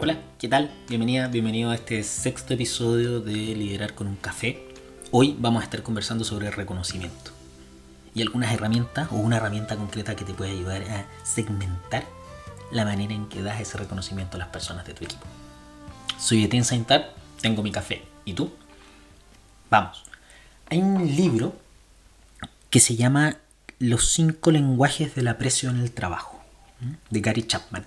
Hola, ¿qué tal? Bienvenida, bienvenido a este sexto episodio de Liderar con un café. Hoy vamos a estar conversando sobre reconocimiento y algunas herramientas o una herramienta concreta que te puede ayudar a segmentar la manera en que das ese reconocimiento a las personas de tu equipo. Soy Etienne Saintar, tengo mi café. ¿Y tú? Vamos. Hay un libro que se llama Los cinco lenguajes del aprecio en el trabajo, de Gary Chapman.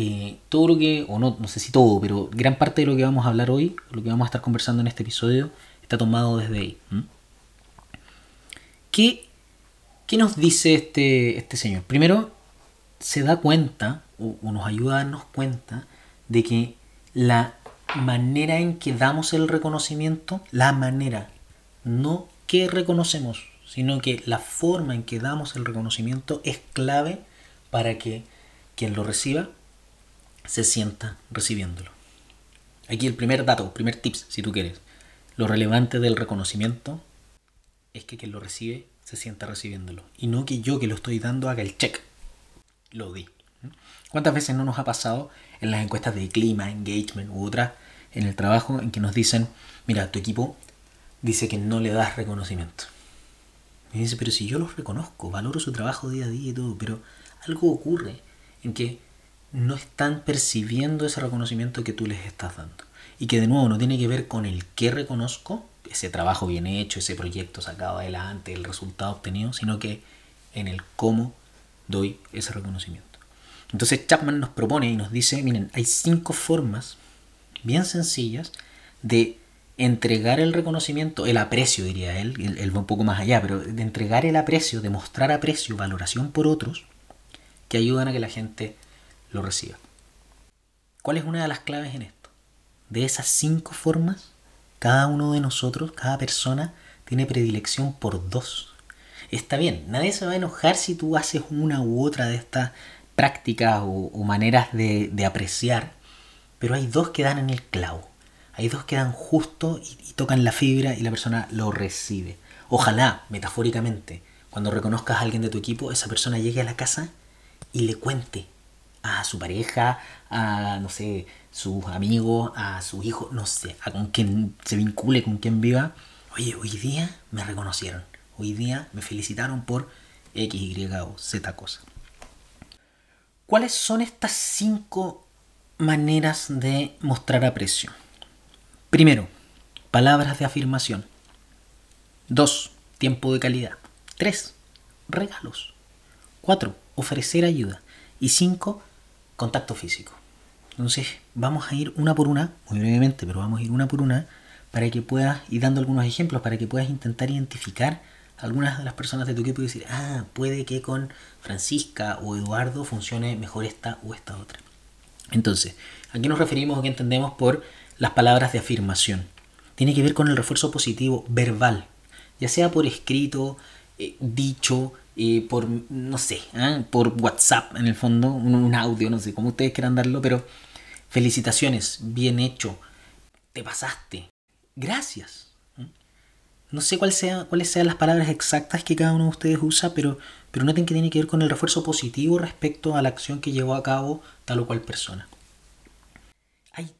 Eh, todo lo que, o no, no sé si todo, pero gran parte de lo que vamos a hablar hoy, lo que vamos a estar conversando en este episodio, está tomado desde ahí. ¿Qué, ¿Qué, nos dice este, este señor? Primero, se da cuenta, o, o nos ayuda a darnos cuenta, de que la manera en que damos el reconocimiento, la manera, no que reconocemos, sino que la forma en que damos el reconocimiento es clave para que quien lo reciba se sienta recibiéndolo. Aquí el primer dato, primer tips, si tú quieres. Lo relevante del reconocimiento es que quien lo recibe se sienta recibiéndolo. Y no que yo que lo estoy dando haga el check. Lo di. ¿Cuántas veces no nos ha pasado en las encuestas de clima, engagement u otras en el trabajo en que nos dicen, mira, tu equipo dice que no le das reconocimiento? Y dice, pero si yo los reconozco, valoro su trabajo día a día y todo, pero algo ocurre en que no están percibiendo ese reconocimiento que tú les estás dando. Y que de nuevo no tiene que ver con el que reconozco, ese trabajo bien hecho, ese proyecto sacado adelante, el resultado obtenido, sino que en el cómo doy ese reconocimiento. Entonces Chapman nos propone y nos dice, miren, hay cinco formas bien sencillas de entregar el reconocimiento, el aprecio diría él, él, va un poco más allá, pero de entregar el aprecio, de mostrar aprecio, valoración por otros, que ayudan a que la gente lo reciba. ¿Cuál es una de las claves en esto? De esas cinco formas, cada uno de nosotros, cada persona, tiene predilección por dos. Está bien, nadie se va a enojar si tú haces una u otra de estas prácticas o, maneras de, apreciar, pero hay dos que dan en el clavo. Hay dos que dan justo y, y tocan la fibra y la persona lo recibe. Ojalá, metafóricamente, cuando reconozcas a alguien de tu equipo, esa persona llegue a la casa y le cuente a su pareja, a, no sé, sus amigos, a su hijo, no sé, a con quien se vincule, con quien viva. Oye, hoy día me reconocieron. Hoy día me felicitaron por X, Y o Z cosa. ¿Cuáles son estas cinco maneras de mostrar aprecio? Primero, palabras de afirmación. Dos, tiempo de calidad. Tres, regalos. Cuatro, ofrecer ayuda. Y cinco, contacto físico. Entonces vamos a ir una por una, muy brevemente, pero vamos a ir una por una para que puedas ir dando algunos ejemplos, para que puedas intentar identificar algunas de las personas de tu equipo y decir, ah, puede que con Francisca o Eduardo funcione mejor esta o esta otra. Entonces, aquí nos referimos o qué entendemos por las palabras de afirmación. Tiene que ver con el refuerzo positivo verbal, ya sea por escrito, eh, dicho, por, no sé, ¿ah? por WhatsApp en el fondo, un, audio, no sé cómo ustedes quieran darlo, pero felicitaciones, bien hecho, te pasaste, gracias. No sé sea, cuáles sean las palabras exactas que cada uno de ustedes usa, pero, pero noten que tiene que ver con el refuerzo positivo respecto a la acción que llevó a cabo tal o cual persona. Hay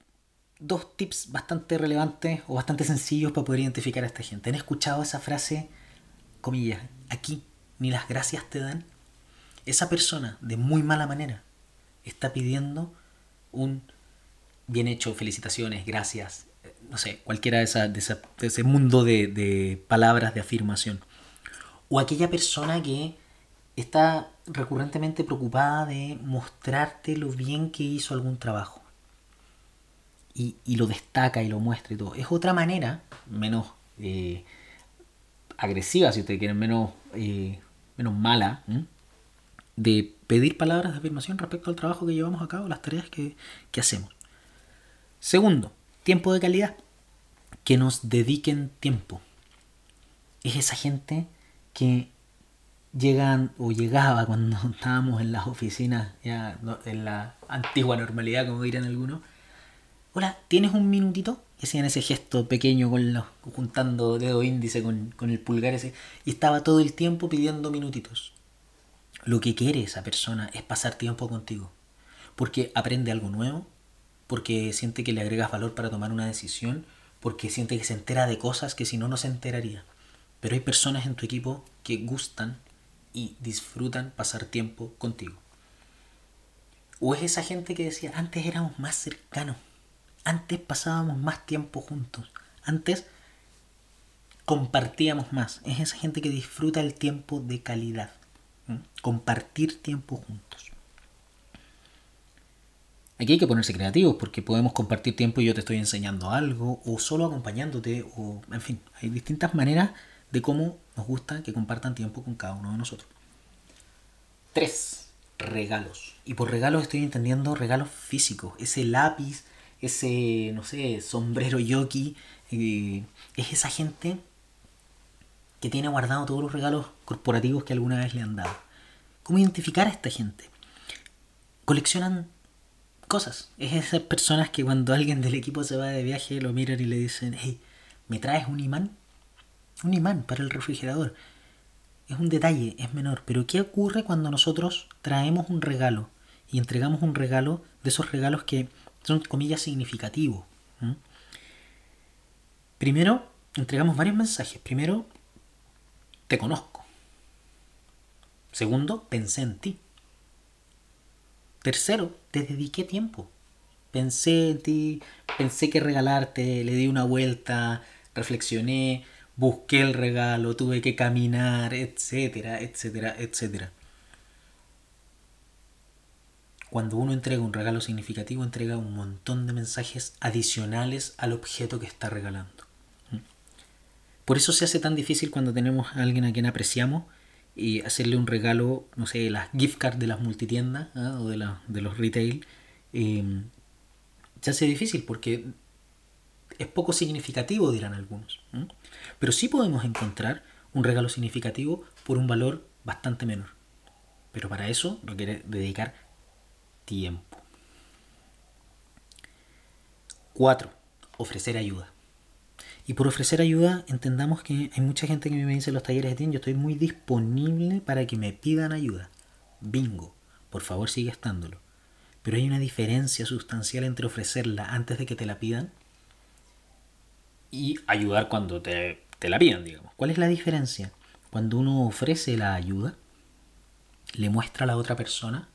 dos tips bastante relevantes o bastante sencillos para poder identificar a esta gente. ¿Han escuchado esa frase, comillas, aquí ni las gracias te dan, esa persona de muy mala manera está pidiendo un bien hecho, felicitaciones, gracias, no sé, cualquiera de, esa, de, ese mundo de, de palabras de afirmación. O aquella persona que está recurrentemente preocupada de mostrarte lo bien que hizo algún trabajo. Y, y, lo destaca y lo muestra y todo. Es otra manera, menos eh, agresiva, si ustedes quieren, menos eh, menos mala, de pedir palabras de afirmación respecto al trabajo que llevamos a cabo, las tareas que, hacemos. Segundo, tiempo de calidad. Que nos dediquen tiempo. Es esa gente que llegan o llegaba cuando estábamos en las oficinas, ya en la antigua normalidad, como dirían algunos. Hola, ¿tienes un minutito? Y hacían ese gesto pequeño con los, juntando dedo índice con, con el pulgar ese. Y estaba todo el tiempo pidiendo minutitos. Lo que quiere esa persona es pasar tiempo contigo. Porque aprende algo nuevo, porque siente que le agregas valor para tomar una decisión, porque siente que se entera de cosas que si no, no se enteraría. Pero hay personas en tu equipo que gustan y disfrutan pasar tiempo contigo. O es esa gente que decía, antes éramos más cercanos, antes pasábamos más tiempo juntos, antes compartíamos más. Es esa gente que disfruta el tiempo de calidad. Compartir tiempo juntos. Aquí hay que ponerse creativos porque podemos compartir tiempo y yo te estoy enseñando algo o solo acompañándote o en fin, hay distintas maneras de cómo nos gusta que compartan tiempo con cada uno de nosotros. Tres, regalos. Y por regalos estoy entendiendo regalos físicos. Ese lápiz, ese, no sé, sombrero yoki. Eh, es esa gente que tiene guardado todos los regalos corporativos que alguna vez le han dado. ¿Cómo identificar a esta gente? Coleccionan cosas. Es esas personas que cuando alguien del equipo se va de viaje lo miran y le dicen, hey, ¿me traes un imán? Un imán para el refrigerador. Es un detalle, es menor. Pero ¿qué ocurre cuando nosotros traemos un regalo y entregamos un regalo de esos regalos que son, comillas, significativos? Primero, entregamos varios mensajes. Primero, te conozco. Segundo, pensé en ti. Tercero, te dediqué tiempo. Pensé en ti, pensé que regalarte, le di una vuelta, reflexioné, busqué el regalo, tuve que caminar, etcétera, etcétera, etcétera. Cuando uno entrega un regalo significativo, entrega un montón de mensajes adicionales al objeto que está regalando. Por eso se hace tan difícil cuando tenemos a alguien a quien apreciamos y hacerle un regalo, no sé, las gift cards de las multitiendas ¿ah? o de, de, los retail. Eh, se hace difícil porque es poco significativo, dirán algunos. Pero sí podemos encontrar un regalo significativo por un valor bastante menor. Pero para eso requiere dedicar tiempo. 4. Ofrecer ayuda. Y por ofrecer ayuda entendamos que hay mucha gente que me dice en los talleres de TIN, yo estoy muy disponible para que me pidan ayuda. Bingo, por favor sigue estándolo. Pero hay una diferencia sustancial entre ofrecerla antes de que te la pidan y ayudar cuando te, la pidan, digamos. ¿Cuál es la diferencia? Cuando uno ofrece la ayuda, le muestra a la otra persona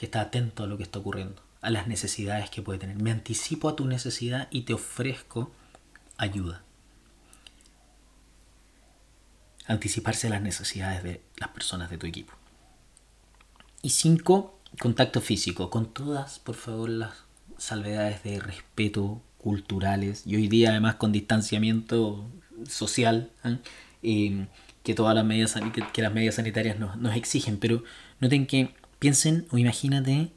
que está atento a lo que está ocurriendo, a las necesidades que puede tener. Me anticipo a tu necesidad y te ofrezco ayuda. Anticiparse a las necesidades de las personas de tu equipo. Y cinco, contacto físico, con todas, por favor, las salvedades de respeto culturales y hoy día además con distanciamiento social ¿eh? Em, que todas las medidas que, las medidas sanitarias nos, exigen pero noten que piensen o imagínate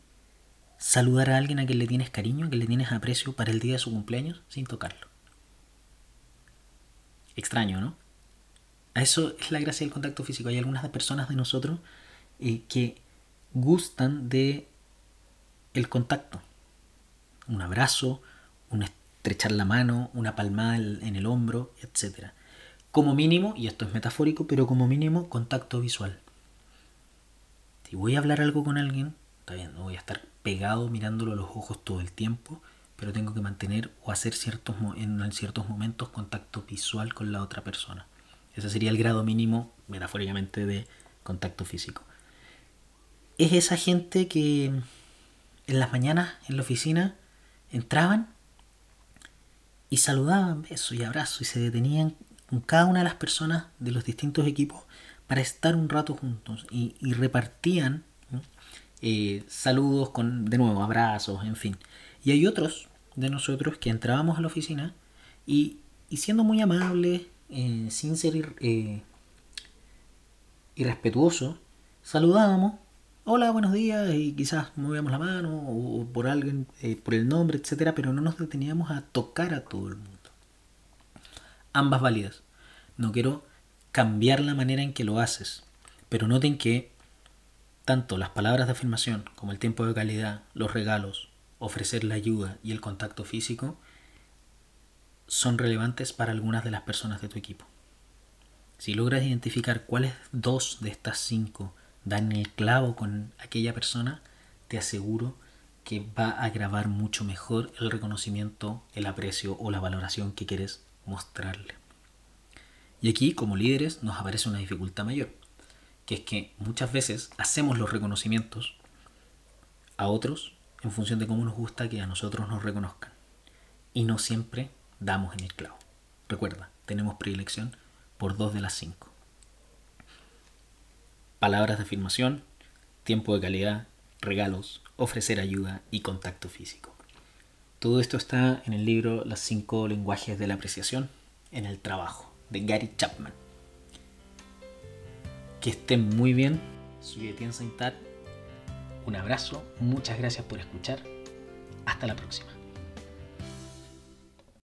saludar a alguien a quien le tienes cariño a quien le tienes aprecio para el día de su cumpleaños sin tocarlo extraño no a eso es la gracia del contacto físico hay algunas personas de nosotros eh, que gustan de el contacto un abrazo un estrechar la mano, una palmada en el hombro, etc. Como mínimo, y esto es metafórico, pero como mínimo contacto visual. Si voy a hablar algo con alguien, está bien, no voy a estar pegado mirándolo a los ojos todo el tiempo, pero tengo que mantener o hacer ciertos, en ciertos momentos contacto visual con la otra persona. Ese sería el grado mínimo, metafóricamente, de contacto físico. Es esa gente que en las mañanas en la oficina entraban y saludaban, besos y abrazos y se detenían con cada una de las personas de los distintos equipos para estar un rato juntos y, repartían eh, saludos con, de nuevo, abrazos, en fin. Y hay otros de nosotros que entrábamos a la oficina y, siendo muy amables, eh, sin ser eh, saludábamos hola, buenos días, y quizás movíamos la mano o por alguien, eh, por el nombre, etcétera, pero no nos deteníamos a tocar a todo el mundo. Ambas válidas. No quiero cambiar la manera en que lo haces, pero noten que tanto las palabras de afirmación como el tiempo de calidad, los regalos, ofrecer la ayuda y el contacto físico son relevantes para algunas de las personas de tu equipo. Si logras identificar cuáles dos de estas cinco dan el clavo con aquella persona, te aseguro que va a grabar mucho mejor el reconocimiento, el aprecio o la valoración que quieres mostrarle. Y aquí, como líderes, nos aparece una dificultad mayor, que es que muchas veces hacemos los reconocimientos a otros en función de cómo nos gusta que a nosotros nos reconozcan. Y no siempre damos en el clavo. Recuerda, tenemos predilección por dos de las cinco. Palabras de afirmación, tiempo de calidad, regalos, ofrecer ayuda y contacto físico. Todo esto está en el libro Las cinco lenguajes de la apreciación en el trabajo de Gary Chapman. Que estén muy bien. Soy Etienne Saintat. Un abrazo, muchas gracias por escuchar. Hasta la próxima.